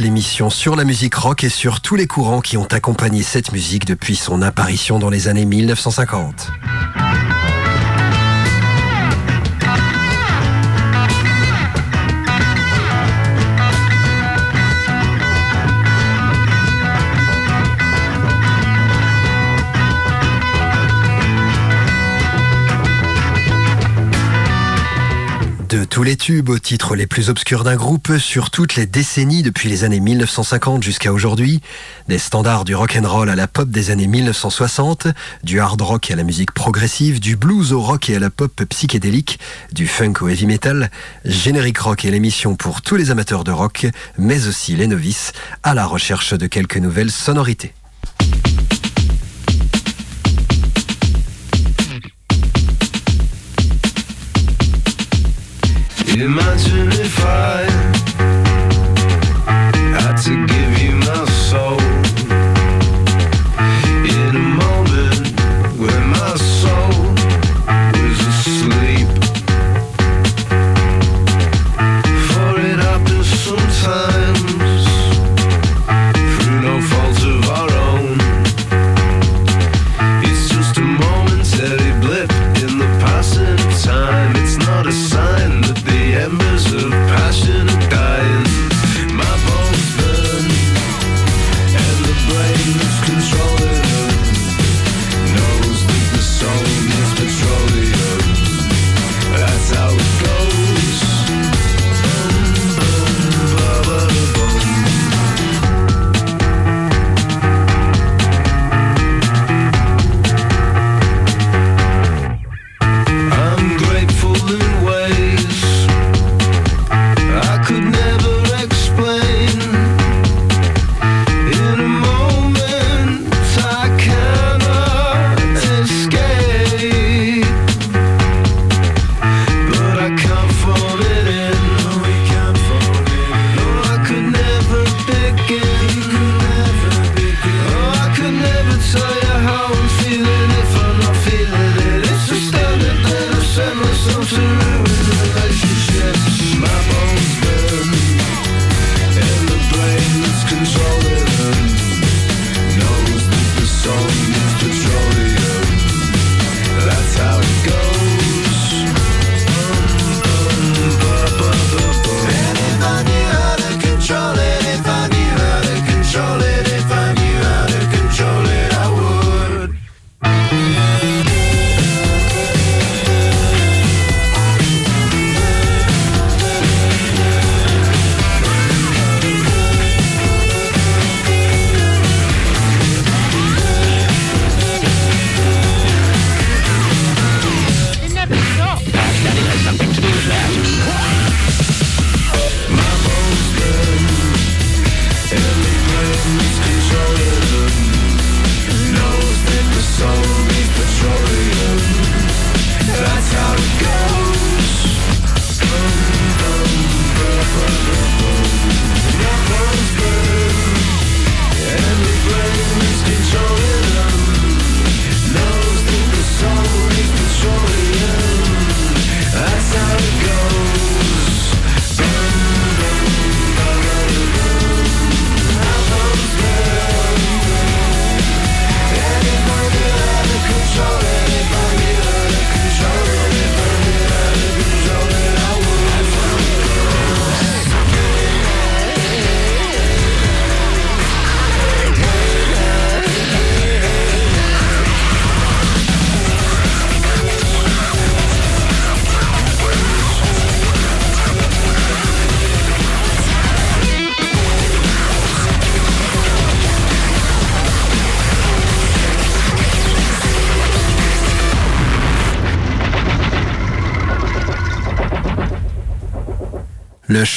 L'émission sur la musique rock et sur tous les courants qui ont accompagné cette musique depuis son apparition dans les années 1950. Tous les tubes aux titres les plus obscurs d'un groupe sur toutes les décennies depuis les années 1950 jusqu'à aujourd'hui, des standards du rock and roll à la pop des années 1960, du hard rock à la musique progressive, du blues au rock et à la pop psychédélique, du funk au heavy metal, Générique Rock est l'émission pour tous les amateurs de rock, mais aussi les novices, à la recherche de quelques nouvelles sonorités. Imagine if I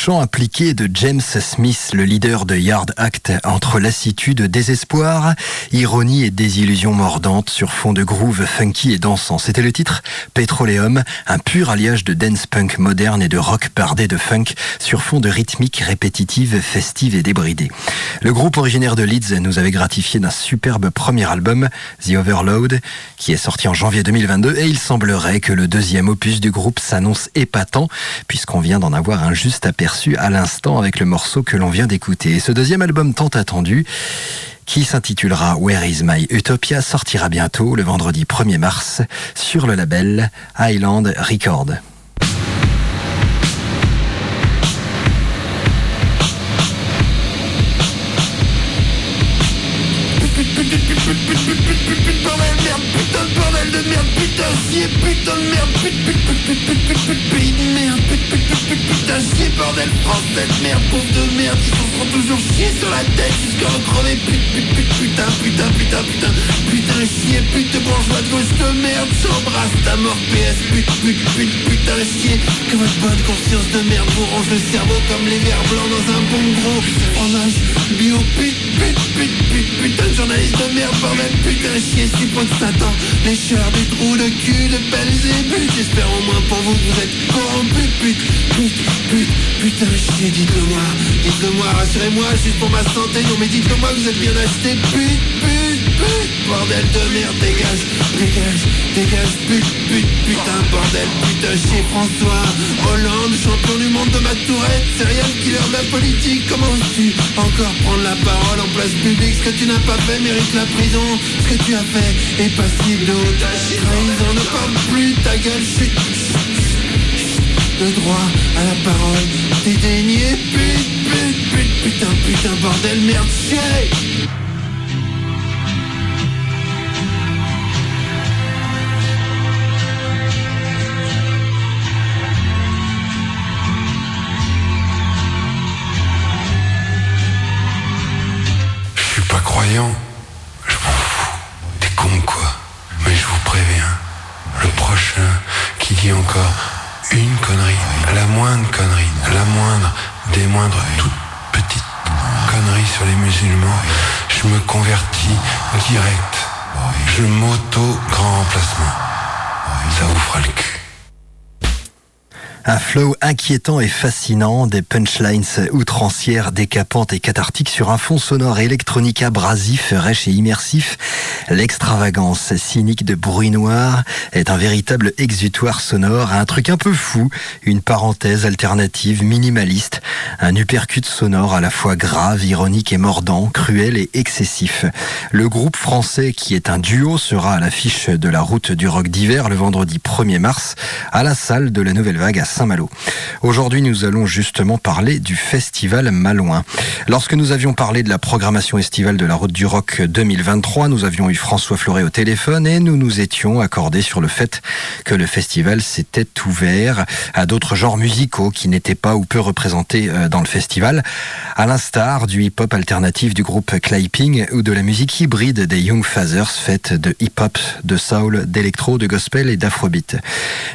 chant appliqué de James Smith, le leader de Yard Act, entre lassitude, désespoir, ironie et désillusion mordante sur fond de groove funky et dansant. C'était le titre Petroleum, un pur alliage de dance punk moderne et de rock bardé de funk sur fond de rythmique répétitive, festive et débridée. Le groupe originaire de Leeds nous avait gratifié d'un superbe premier album, The Overload, qui est sorti en janvier 2022 et il semblerait que le deuxième opus du groupe s'annonce épatant puisqu'on vient d'en avoir un juste aperçu à l'instant avec le morceau que l'on vient d'écouter. Ce deuxième album tant attendu, qui s'intitulera Where is My Utopia, sortira bientôt le vendredi 1er mars sur le label Highland Record. Putain chier, bordel, français de merde, pauvre de merde, ils se feront toujours chier sur la tête jusqu'à en crever, pute, pute, pute, putain, putain, putain, putain, putain chier, pute bourgeois de gauche de merde, j'embrasse ta mort, PS, pute, pute, pute, putain chier, que votre bonne conscience de merde vous range le cerveau comme les vers blancs dans un bon gros fromage. Bio, pute, pute, pute, pute, putain de journaliste de merde, bordel, putain chier, suppôt de Satan, lécheur des trous de cul de Belzébuth. J'espère au moins pour vous vous êtes corrompus Pute, pute, putain chier Dites-le moi, dites-le moi, rassurez-moi Juste pour ma santé, non mais dites-le moi que vous êtes bien acheté. Pute, pute, pute, bordel de merde Dégage, dégage, dégage. Pute, pute, putain, bordel, putain chier François Hollande, champion du monde de ma tourette. Serial killer de la politique. Comment tu encore prendre la parole en place publique? Ce que tu n'as pas fait mérite la prison. Ce que tu as fait est passible. De haute trahison Ne parle plus ta gueule, chut, chut, chut. Le droit à la parole dénié Pute, pute, pute, putain, putain, bordel, merde, chier Je suis pas croyant. Je m'en fous. T'es con quoi? Mais je vous préviens. Le prochain qui dit encore une connerie, la moindre connerie, la moindre des moindres toutes petites conneries sur les musulmans, je me convertis direct. Je m'auto grand remplacement. Ça vous fera le cul. Un flow inquiétant et fascinant, des punchlines outrancières, décapantes et cathartiques sur un fond sonore électronique abrasif, rêche et immersif. L'extravagance cynique de bruit noir est un véritable exutoire sonore, un truc un peu fou, une parenthèse alternative minimaliste, un uppercut sonore à la fois grave, ironique et mordant, cruel et excessif. Le groupe français qui est un duo sera à l'affiche de la route du rock d'hiver le vendredi 1er mars à la salle de la Nouvelle Vague à Saint-Malo. Aujourd'hui, nous allons justement parler du festival Malouin. Lorsque nous avions parlé de la programmation estivale de la Route du Rock 2023, nous avions eu François Fleuret au téléphone et nous nous étions accordés sur le fait que le festival s'était ouvert à d'autres genres musicaux qui n'étaient pas ou peu représentés euh, dans le festival, à l'instar du hip-hop alternatif du groupe Clapping ou de la musique hybride des Young Fathers faite de hip-hop, de soul, d'électro, de gospel et d'afrobeat.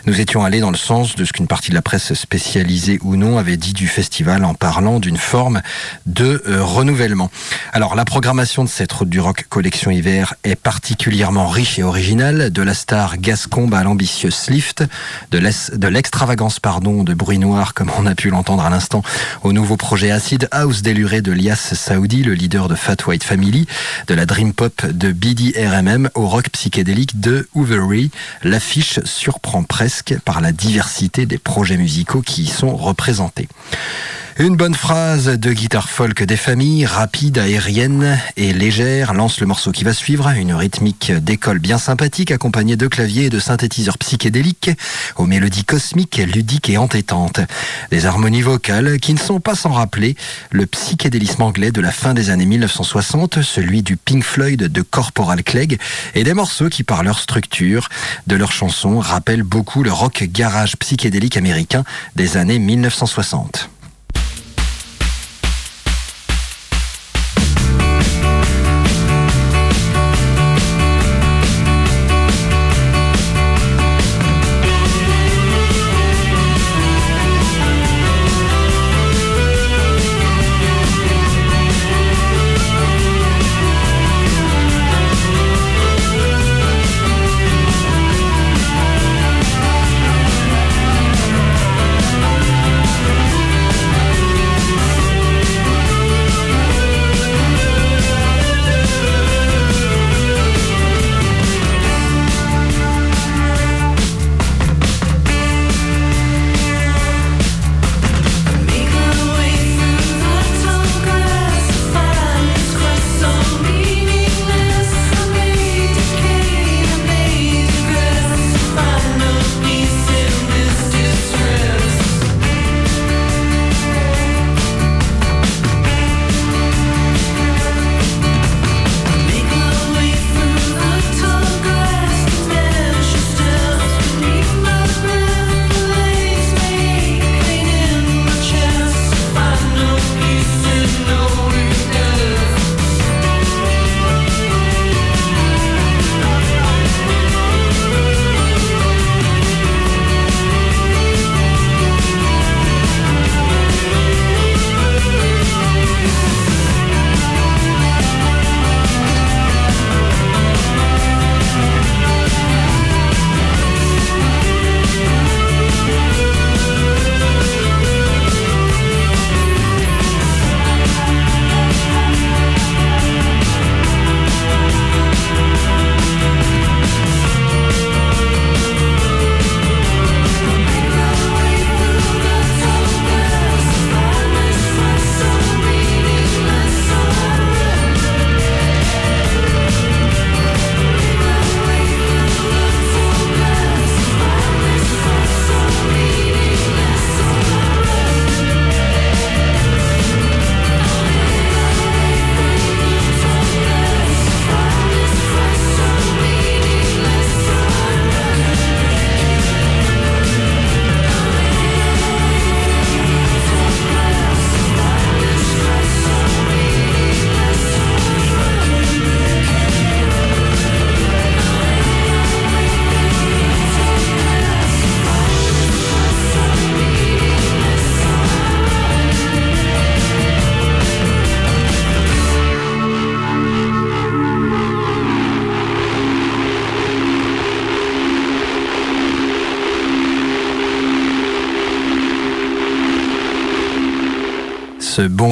Nous étions allés dans le sens de ce qu'une partie la presse spécialisée ou non avait dit du festival en parlant d'une forme de euh, renouvellement. Alors la programmation de cette route du rock collection hiver est particulièrement riche et originale, de la star Gascombe à l'ambitieuse Lift, de l'es- de l'extravagance pardon de bruit noir comme on a pu l'entendre à l'instant au nouveau projet Acid House déluré de Lias Saoudi, le leader de Fat White Family, de la dream pop de BDRMM au rock psychédélique de Hoovery. L'affiche surprend presque par la diversité des projets musicaux qui y sont représentés. Une bonne phrase de guitare folk des familles, rapide, aérienne et légère, lance le morceau qui va suivre, une rythmique d'école bien sympathique accompagnée de claviers et de synthétiseurs psychédéliques, aux mélodies cosmiques, ludiques et entêtantes. Des harmonies vocales qui ne sont pas sans rappeler le psychédélisme anglais de la fin des années 1960, celui du Pink Floyd de Corporal Clegg, et des morceaux qui par leur structure, de leurs chansons, rappellent beaucoup le rock garage psychédélique américain des années 1960.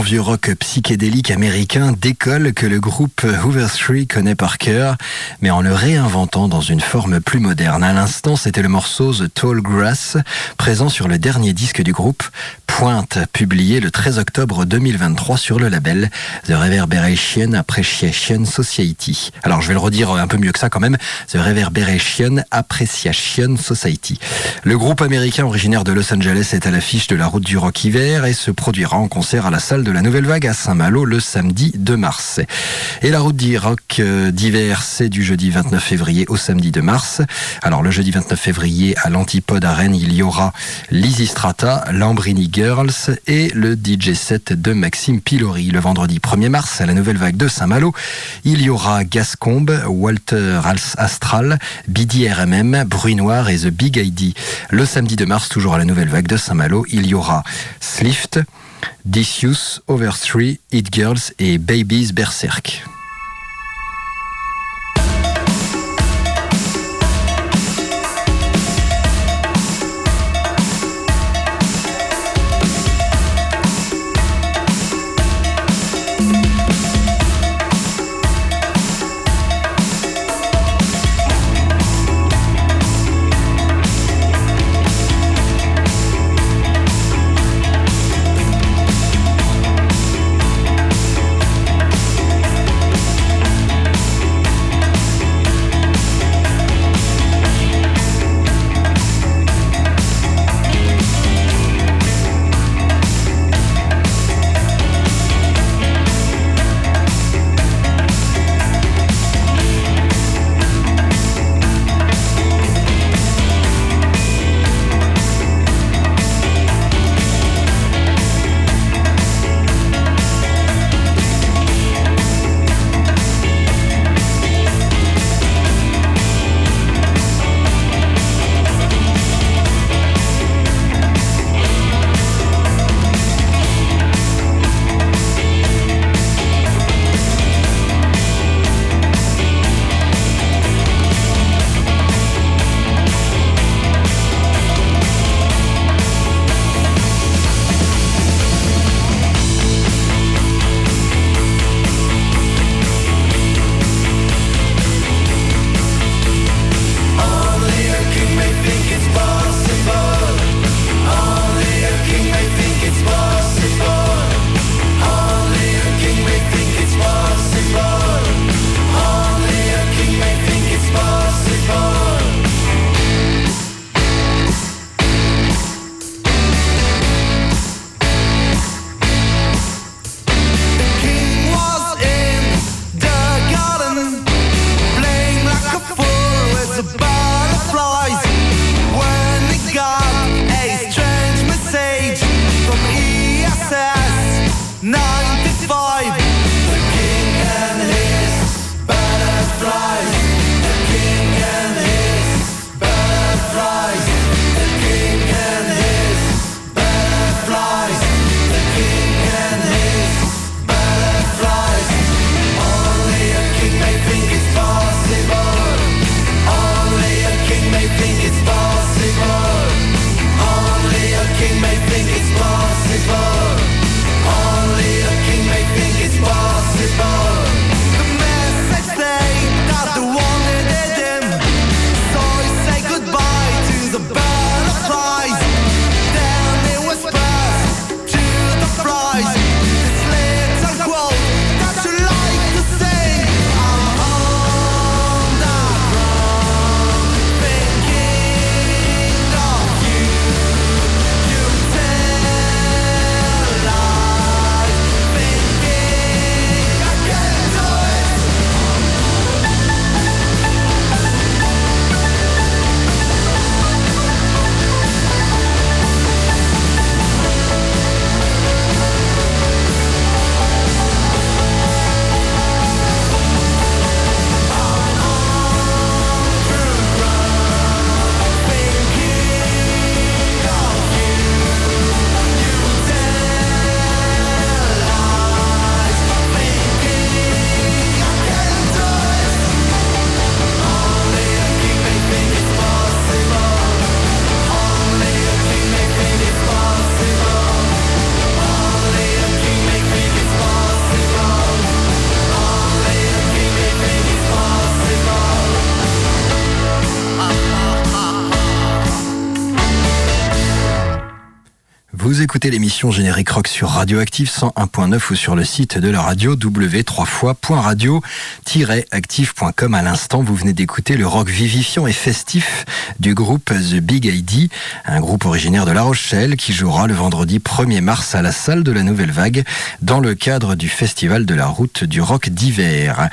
Vieux rock psychédélique américain décolle que le groupe Hoover 3 connaît par cœur, mais en le réinventant dans une forme plus moderne. À l'instant, c'était le morceau The Tall Grass, présent sur le dernier disque du groupe, Pointe, publié le 13 octobre 2023 sur le label The Reverberation Appreciation Society. Alors je vais le redire un peu mieux que ça quand même, The Reverberation Appreciation Society. Le groupe américain originaire de Los Angeles est à l'affiche de la route du rock hiver et se produira en concert à la salle de la Nouvelle Vague à Saint-Malo le samedi 2 mars. Et la route du rock d'hiver, c'est du jeudi 29 février au samedi 2 mars. Alors le jeudi 29 février à l'Antipode à Rennes, il y aura Lizzy Strata, Lambrini Et le DJ set de Maxime Pilori. Le vendredi 1er mars à la Nouvelle Vague de Saint-Malo, il y aura Gascombe, Walter Astral, BD RMM, Bruit Noir et The Big ID. Le samedi 2 mars, toujours à la Nouvelle Vague de Saint-Malo, il y aura Slift, Disuse, Over 3, Hit Girls et Babies Berserk. L'émission Générique Rock sur Radioactive 101.9 ou sur le site de la radio w3fois.radio-active.com. À l'instant, vous venez d'écouter le rock vivifiant et festif du groupe The Big ID, un groupe originaire de La Rochelle qui jouera le vendredi 1er mars à la salle de la Nouvelle Vague dans le cadre du festival de la route du rock d'hiver.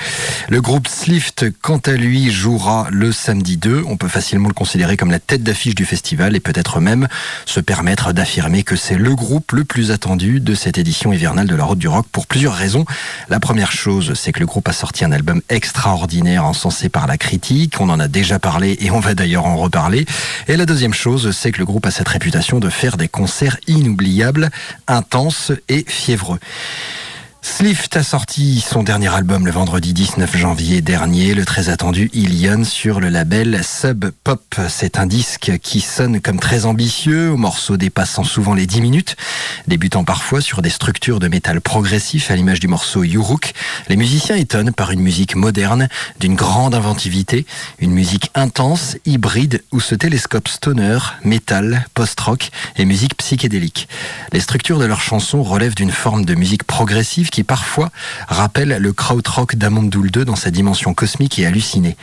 Le groupe Slift, quant à lui, jouera le samedi 2. On peut facilement le considérer comme la tête d'affiche du festival et peut-être même se permettre d'affirmer que c'est le groupe le plus attendu de cette édition hivernale de la Route du Rock pour plusieurs raisons. La première chose, c'est que le groupe a sorti un album extraordinaire encensé par la critique. On en a déjà parlé et on va d'ailleurs en reparler. Et la deuxième chose, c'est que le groupe a cette réputation de faire des concerts inoubliables, intenses et fiévreux. Slift a sorti son dernier album le vendredi 19 janvier dernier, le très attendu Ilion sur le label Sub Pop. C'est un disque qui sonne comme très ambitieux, aux morceaux dépassant souvent les 10 minutes, débutant parfois sur des structures de métal progressif à l'image du morceau Yuruk. Les musiciens étonnent par une musique moderne, d'une grande inventivité, une musique intense, hybride où se télescope stoner, métal, post-rock et musique psychédélique. Les structures de leurs chansons relèvent d'une forme de musique progressive parfois rappelle le krautrock d'Amondoul 2 dans sa dimension cosmique et hallucinée.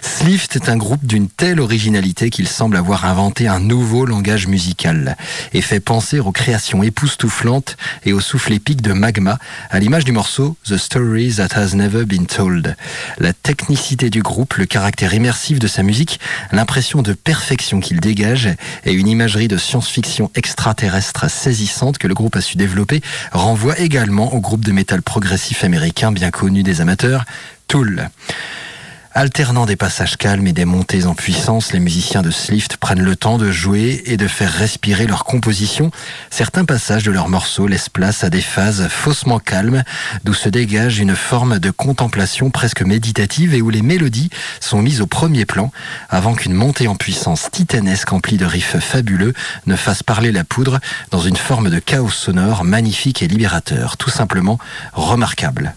Slift est un groupe d'une telle originalité qu'il semble avoir inventé un nouveau langage musical et fait penser aux créations époustouflantes et au souffle épique de Magma, à l'image du morceau The Story That Has Never Been Told. La technicité du groupe, le caractère immersif de sa musique, l'impression de perfection qu'il dégage et une imagerie de science-fiction extraterrestre saisissante que le groupe a su développer renvoie également au groupe de métal progressif américain bien connu des amateurs, Tool. Alternant des passages calmes et des montées en puissance, les musiciens de Slift prennent le temps de jouer et de faire respirer leur composition. Certains passages de leurs morceaux laissent place à des phases faussement calmes, d'où se dégage une forme de contemplation presque méditative et où les mélodies sont mises au premier plan, avant qu'une montée en puissance titanesque emplie de riffs fabuleux ne fasse parler la poudre dans une forme de chaos sonore magnifique et libérateur, tout simplement remarquable.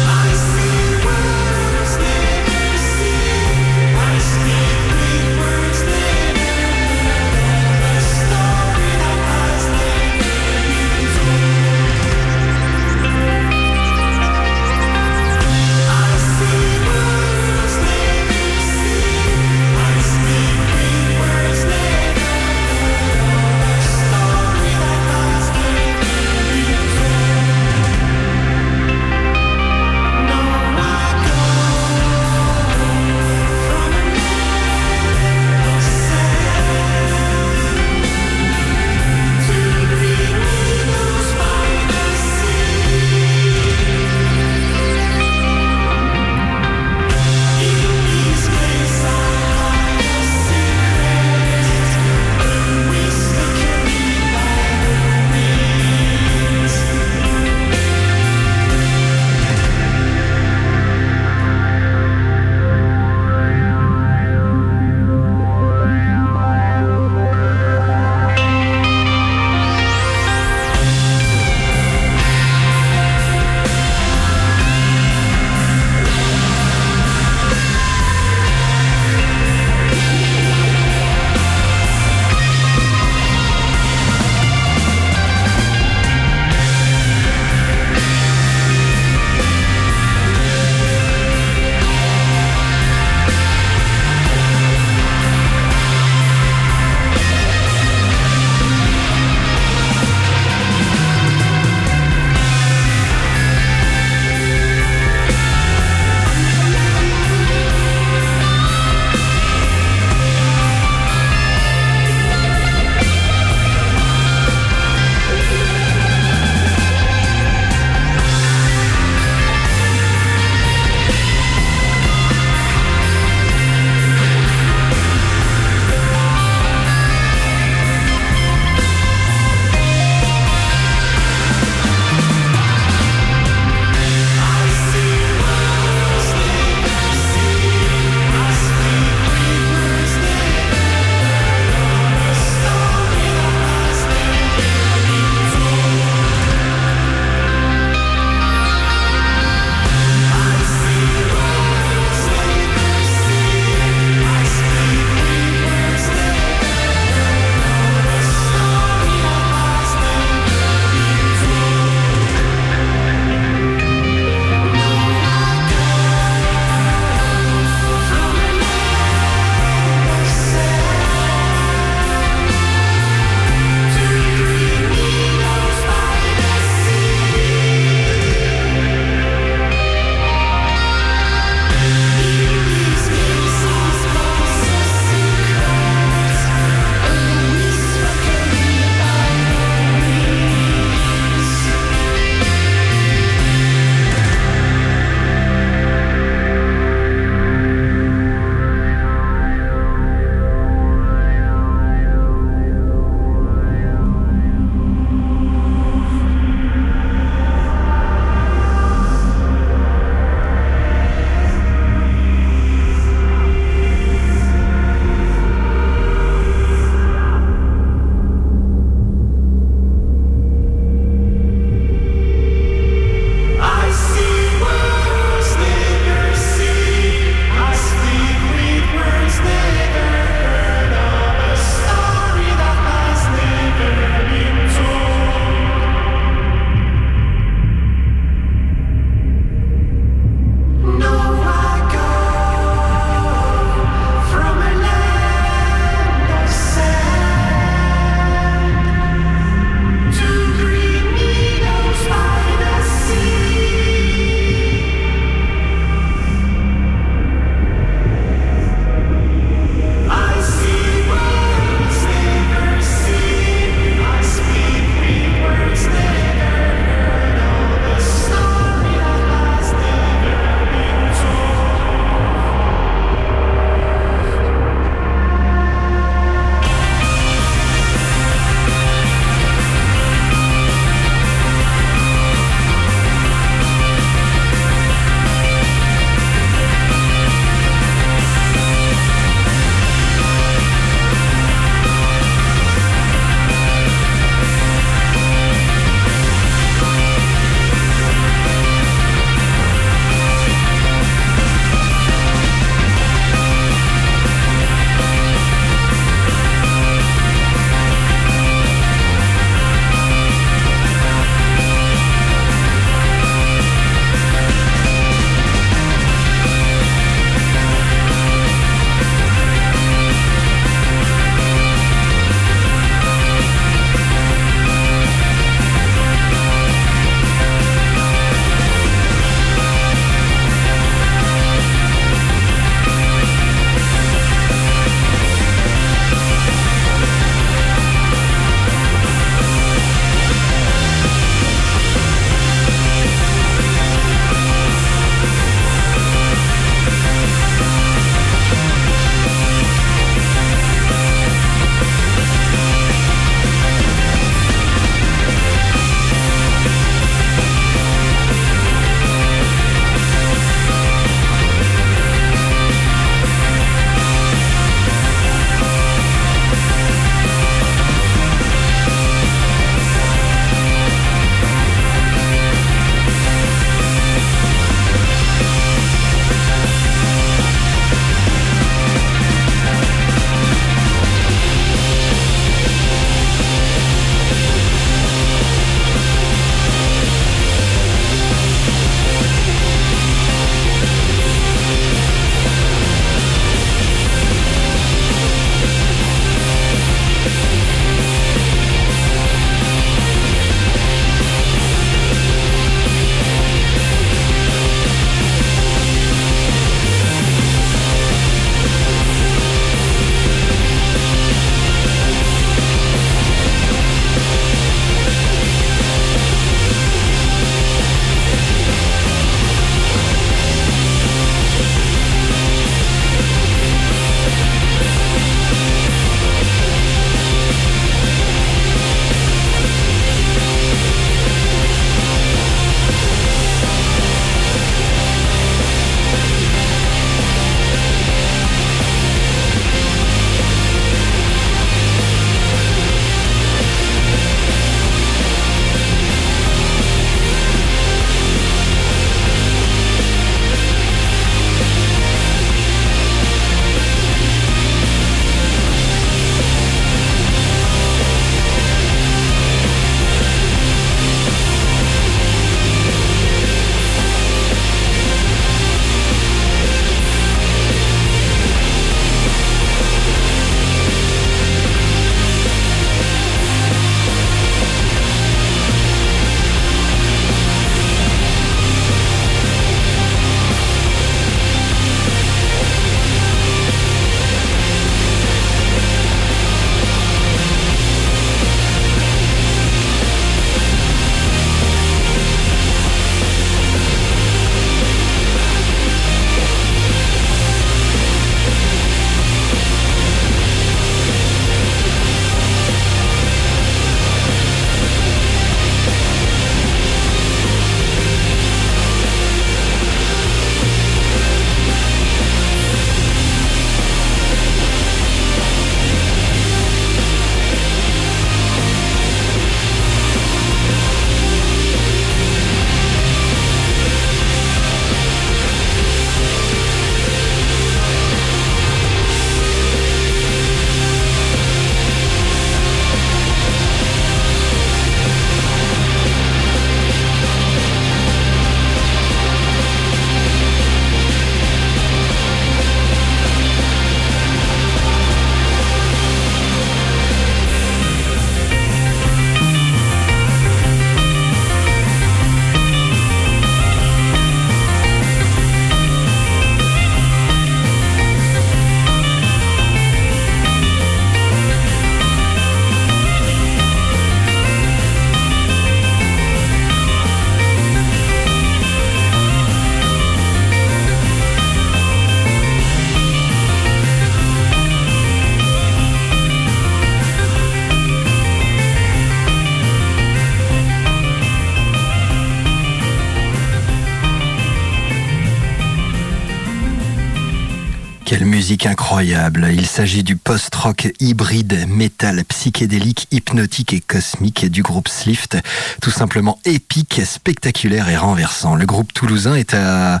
Incroyable. Il s'agit du post-rock hybride, métal, psychédélique, hypnotique et cosmique du groupe Slift. Tout simplement épique, spectaculaire et renversant. Le groupe toulousain est à,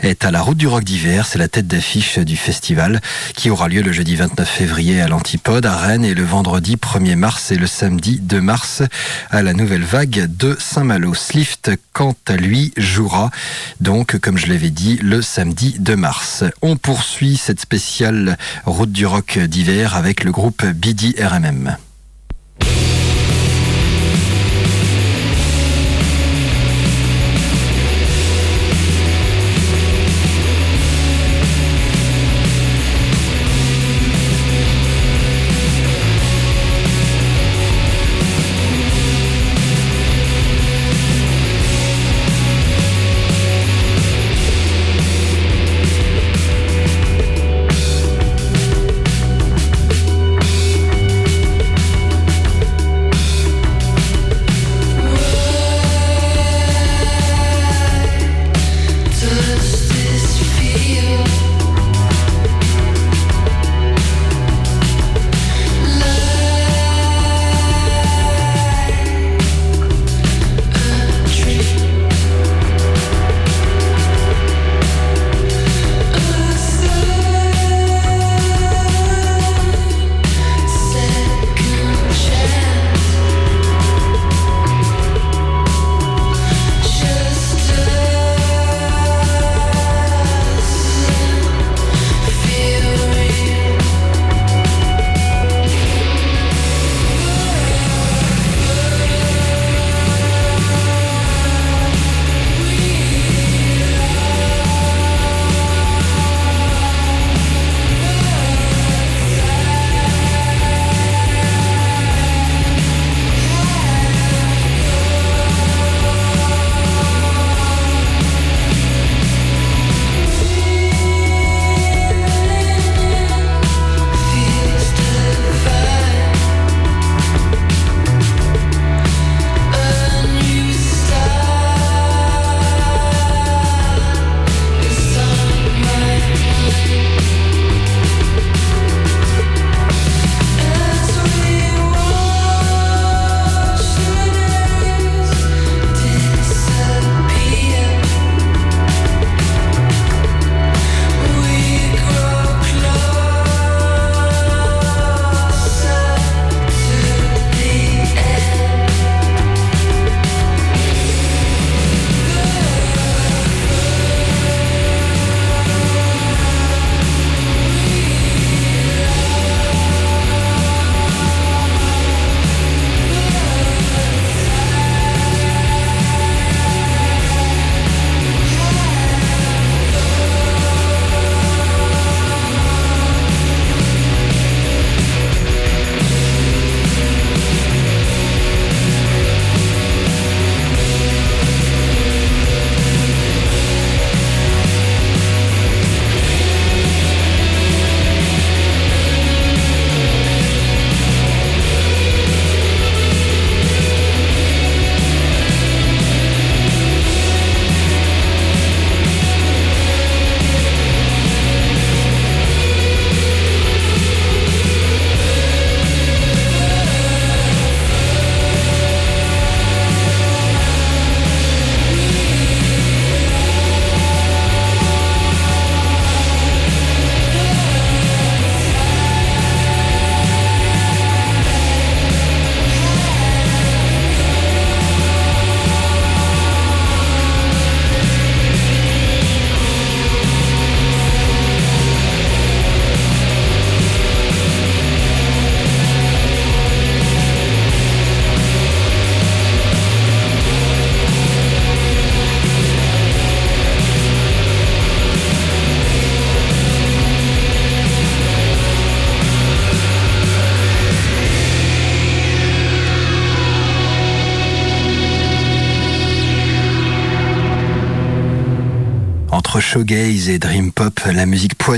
est à la route du rock d'hiver. C'est la tête d'affiche du festival qui aura lieu le jeudi 29 février à l'Antipode, à Rennes et le vendredi 1er mars et le samedi 2 mars à la nouvelle vague de Saint-Malo. Slift, quant à lui, jouera donc, comme je l'avais dit, le samedi 2 mars. On poursuit cette route du rock d'hiver avec le groupe BDRMM.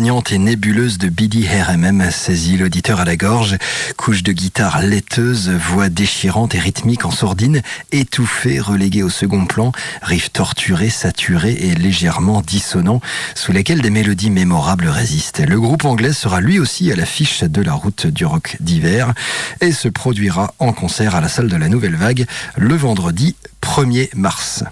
Et nébuleuse de Biddy RMM saisit l'auditeur à la gorge. Couche de guitare laiteuse, voix déchirante et rythmique en sourdine, étouffée, reléguée au second plan, riff torturé, saturé et légèrement dissonant, sous lesquels des mélodies mémorables résistent. Le groupe anglais sera lui aussi à l'affiche de la route du rock d'hiver et se produira en concert à la salle de la Nouvelle Vague le vendredi 1er mars.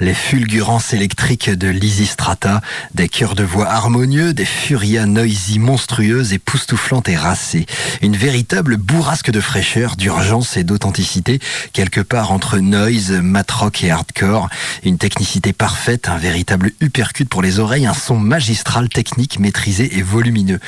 Les fulgurances électriques de Lysistrata, des chœurs de voix harmonieux, des furias noisy monstrueuses, époustouflantes et racées. Une véritable bourrasque de fraîcheur, d'urgence et d'authenticité, quelque part entre noise, matrock et hardcore. Une technicité parfaite, un véritable uppercut pour les oreilles, un son magistral, technique, maîtrisé et volumineux.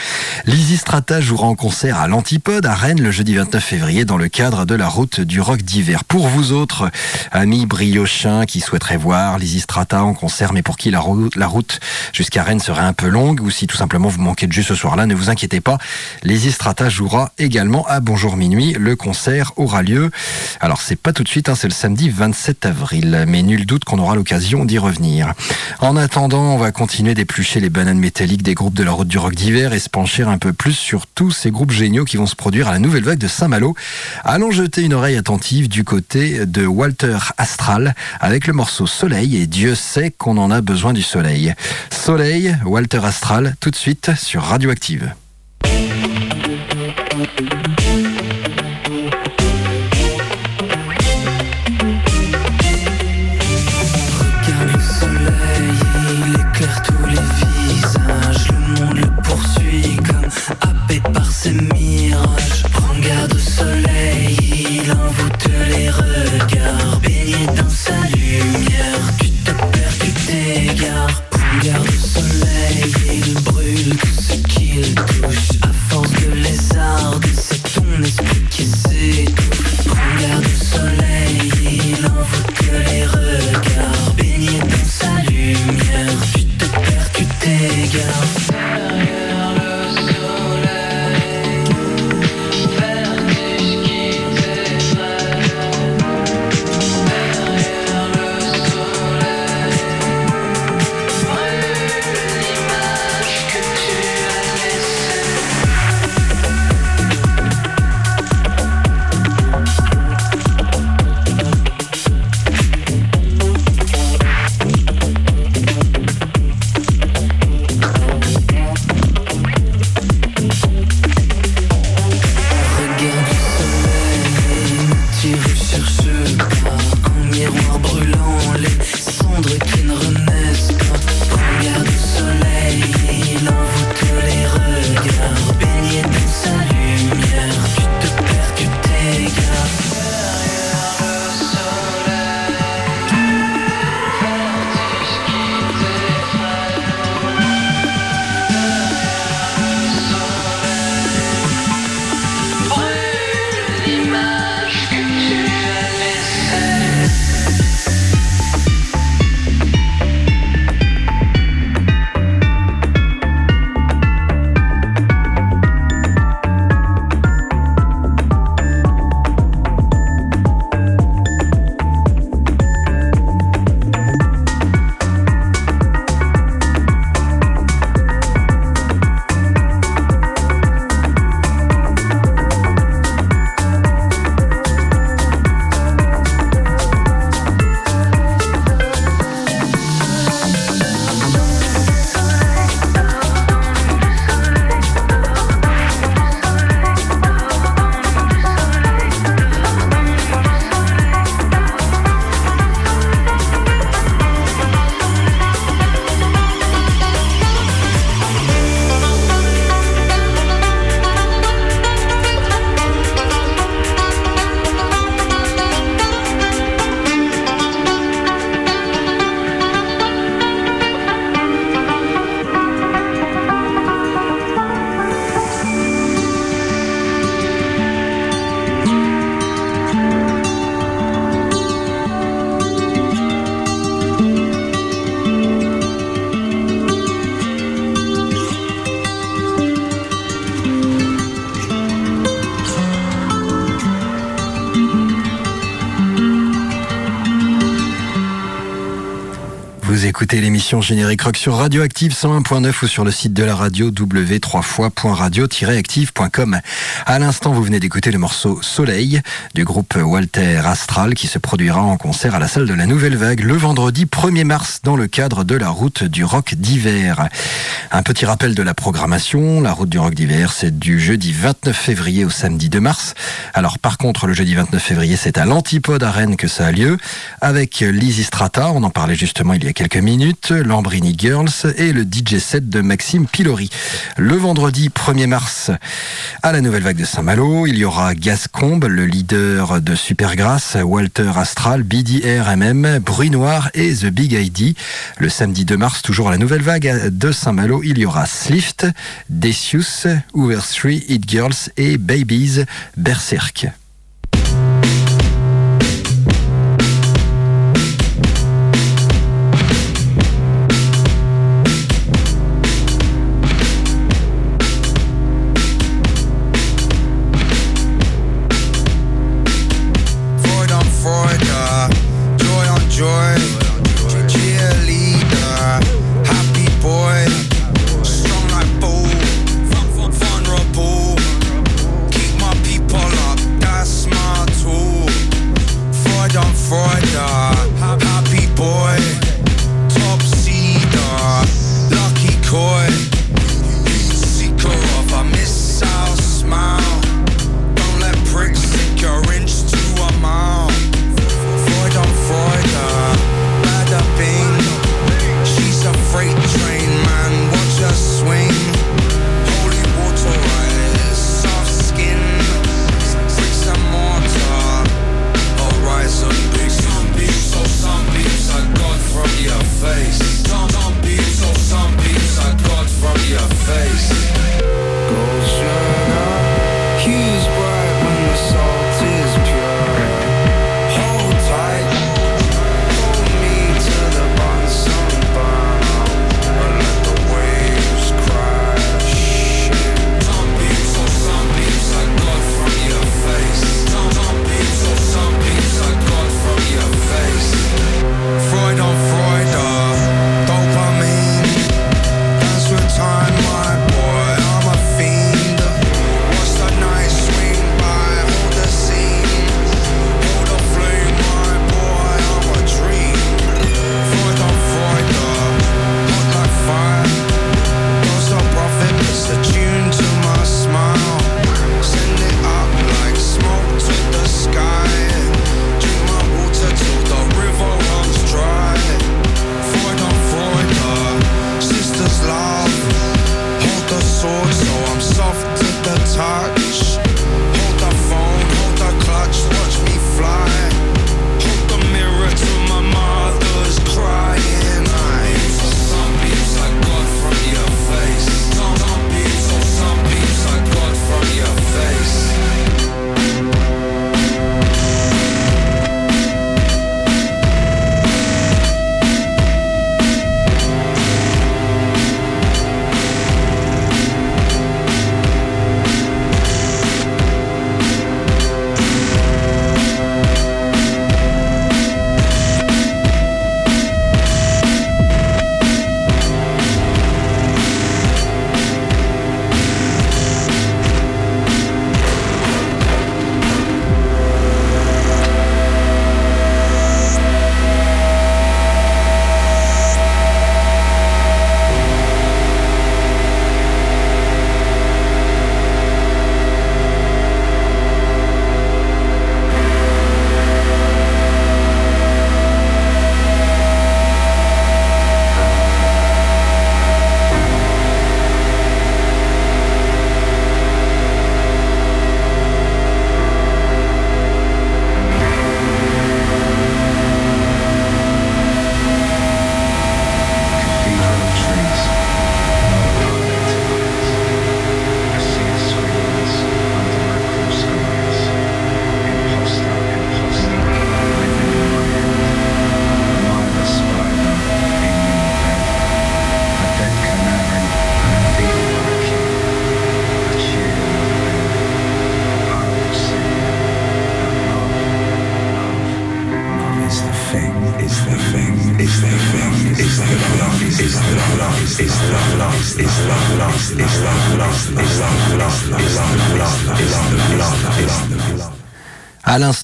Lysistrata jouera en concert à l'Antipode à Rennes le jeudi 29 février dans le cadre de la route du rock d'hiver. Pour vous autres, amis briochins qui souhaiteraient voir Lysistrata en concert, mais pour qui la route, jusqu'à Rennes serait un peu longue, ou si tout simplement vous manquez de jus ce soir-là, ne vous inquiétez pas. Lysistrata jouera également à Bonjour Minuit. Le concert aura lieu. Alors c'est pas tout de suite, hein, c'est le samedi 27 avril, mais nul doute qu'on aura l'occasion d'y revenir. En attendant, on va continuer d'éplucher les bananes métalliques des groupes de la route du rock d'hiver et se pencher un peu plus sur tous ces groupes géniaux qui vont se produire à la nouvelle vague de Saint-Malo. Allons jeter une oreille attentive du côté de Walter Astral avec le morceau Soleil et Dieu sait qu'on en a besoin du soleil. Soleil, Walter Astral, tout de suite sur Radioactive. Esprit qui l'émission Générique Rock sur Radioactive 101.9 ou sur le site de la radio w3fois.radio-active.com. À l'instant, vous venez d'écouter le morceau Soleil du groupe Walter Astral qui se produira en concert à la salle de la Nouvelle Vague le vendredi 1er mars dans le cadre de la route du rock d'hiver. Un petit rappel de la programmation. La route du rock d'hiver, c'est du jeudi 29 février au samedi 2 mars. Alors par contre, le jeudi 29 février, c'est à l'Antipode à Rennes que ça a lieu avec Lizzy Strata, on en parlait justement il y a quelques minutes, Lambrini Girls et le DJ set de Maxime Pilori. Le vendredi 1er mars, à la Nouvelle Vague de Saint-Malo, il y aura Gascombe, le leader de Supergrass, Walter Astral, BDRMM, Bruit Noir et The Big ID. Le samedi 2 mars, toujours à la Nouvelle Vague de Saint-Malo, il y aura Slift, Decius, Overstreet, It Girls et Babies Berserk.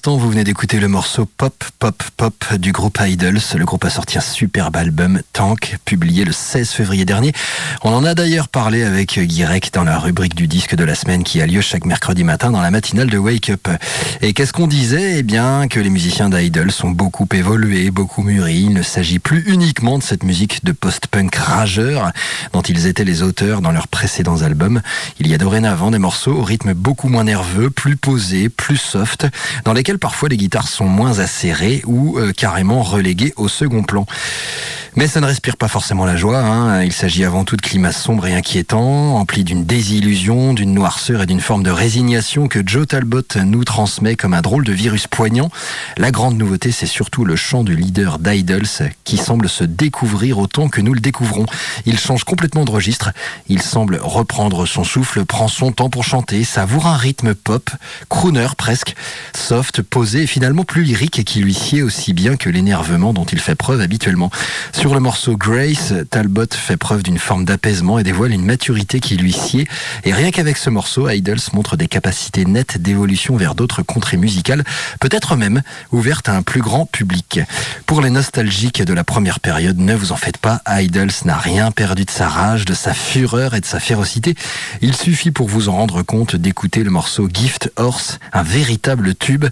Vous venez d'écouter le morceau Pop, Pop, Pop du groupe Idols. Le groupe a sorti un superbe album, Tank, publié le 16 février dernier. On en a d'ailleurs parlé avec Guirec dans la rubrique du disque de la semaine qui a lieu chaque mercredi matin dans la matinale de Wake Up. Et qu'est-ce qu'on disait? Eh bien, que les musiciens d'Idols ont beaucoup évolué, beaucoup mûri. Il ne s'agit plus uniquement de cette musique de post-punk rageur dont ils étaient les auteurs dans leurs précédents albums. Il y a dorénavant des morceaux au rythme beaucoup moins nerveux, plus posés, plus soft dans lesquels parfois les guitares sont moins acérées ou euh, carrément reléguées au second plan. Mais ça ne respire pas forcément la joie. Hein. Il s'agit avant tout de climats sombres et inquiétants, emplis d'une désillusion, d'une noirceur et d'une forme de résignation que Joe Talbot nous transmet comme un drôle de virus poignant. La grande nouveauté, c'est surtout le chant du leader d'Idols qui semble se découvrir autant que nous le découvrons. Il change complètement de registre. Il semble reprendre son souffle, prend son temps pour chanter, savoure un rythme pop, crooner presque, soft, posé et finalement plus lyrique et qui lui sied aussi bien que l'énervement dont il fait preuve habituellement. Sur le morceau Grace, Talbot fait preuve d'une forme d'apaisement et dévoile une maturité qui lui sied. Et rien qu'avec ce morceau, Idols montre des capacités nettes d'évolution vers d'autres contrées musicales, peut-être même ouvertes à un plus grand public. Pour les nostalgiques de la première période, ne vous en faites pas, Idols n'a rien perdu de sa rage, de sa fureur et de sa férocité. Il suffit pour vous en rendre compte d'écouter le morceau Gift Horse, un véritable tube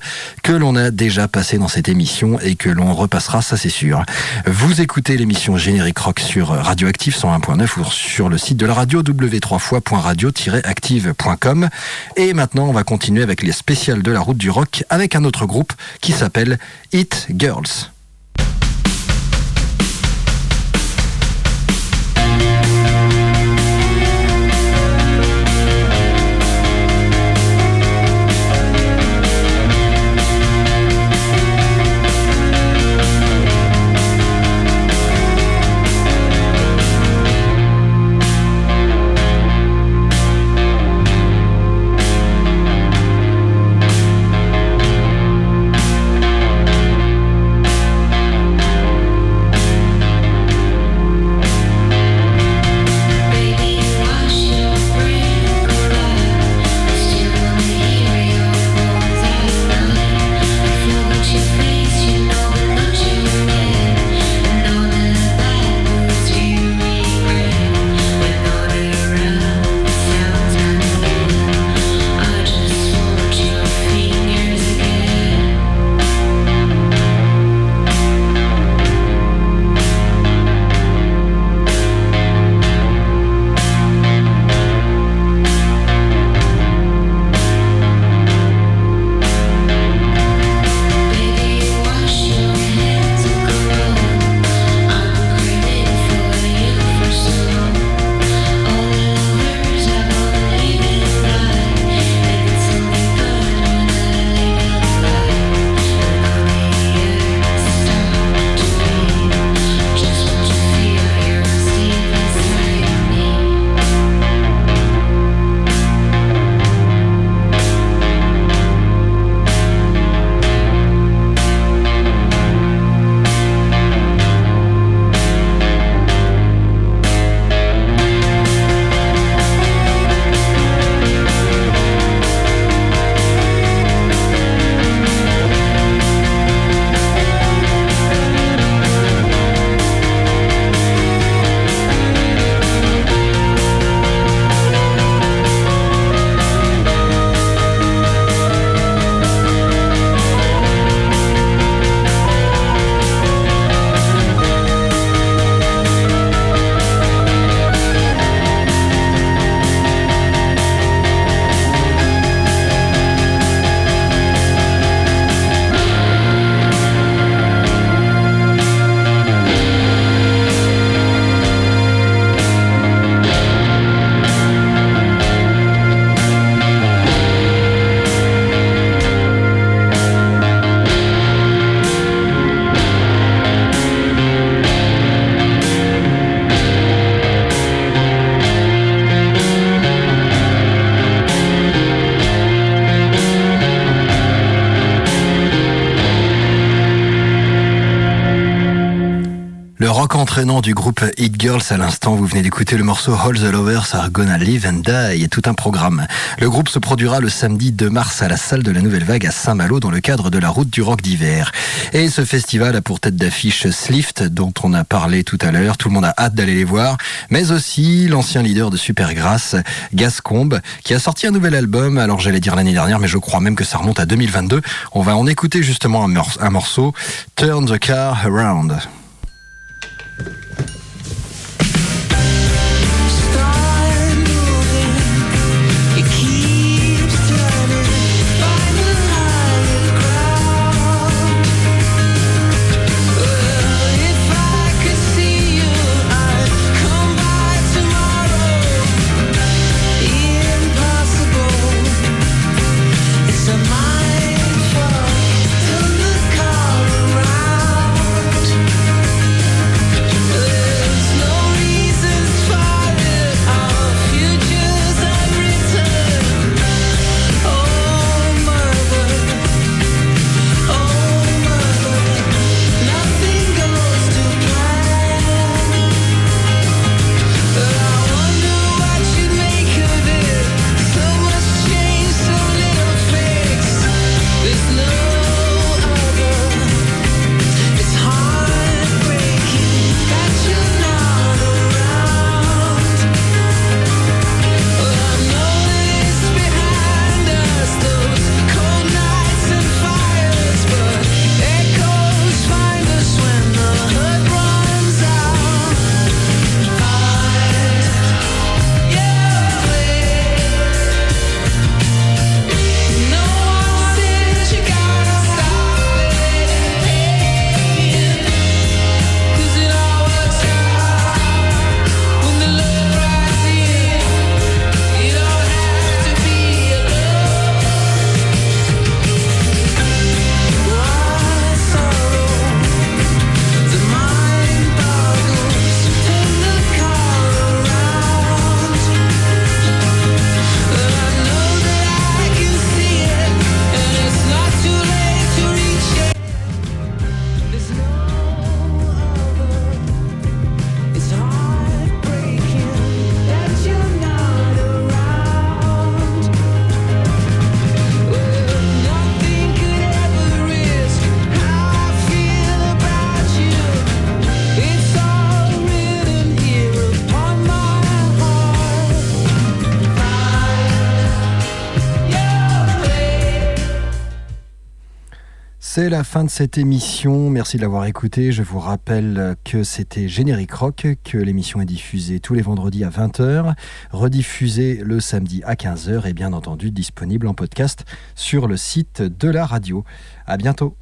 que l'on a déjà passé dans cette émission et que l'on repassera, ça c'est sûr. Vous écoutez l'émission Générique Rock sur Radioactive 101.9 ou sur le site de la radio w3fois.radio-active.com. Et maintenant, on va continuer avec les spéciales de la route du rock avec un autre groupe qui s'appelle It Girls. Entraînant du groupe Hit Girls à l'instant, vous venez d'écouter le morceau All the Lovers Are Gonna Live and Die et tout un programme. Le groupe se produira le samedi 2 mars à la salle de la Nouvelle Vague à Saint-Malo dans le cadre de la route du rock d'hiver. Et ce festival a pour tête d'affiche Slift dont on a parlé tout à l'heure. Tout le monde a hâte d'aller les voir. Mais aussi l'ancien leader de Supergrass, Gascombe, qui a sorti un nouvel album. Alors j'allais dire l'année dernière, mais je crois même que ça remonte à 2022. On va en écouter justement un, mor- un morceau, Turn the Car Around. C'est la fin de cette émission. Merci de l'avoir écouté. Je vous rappelle que c'était Générique Rock, que l'émission est diffusée tous les vendredis à 20h, rediffusée le samedi à 15h et bien entendu disponible en podcast sur le site de la radio. À bientôt.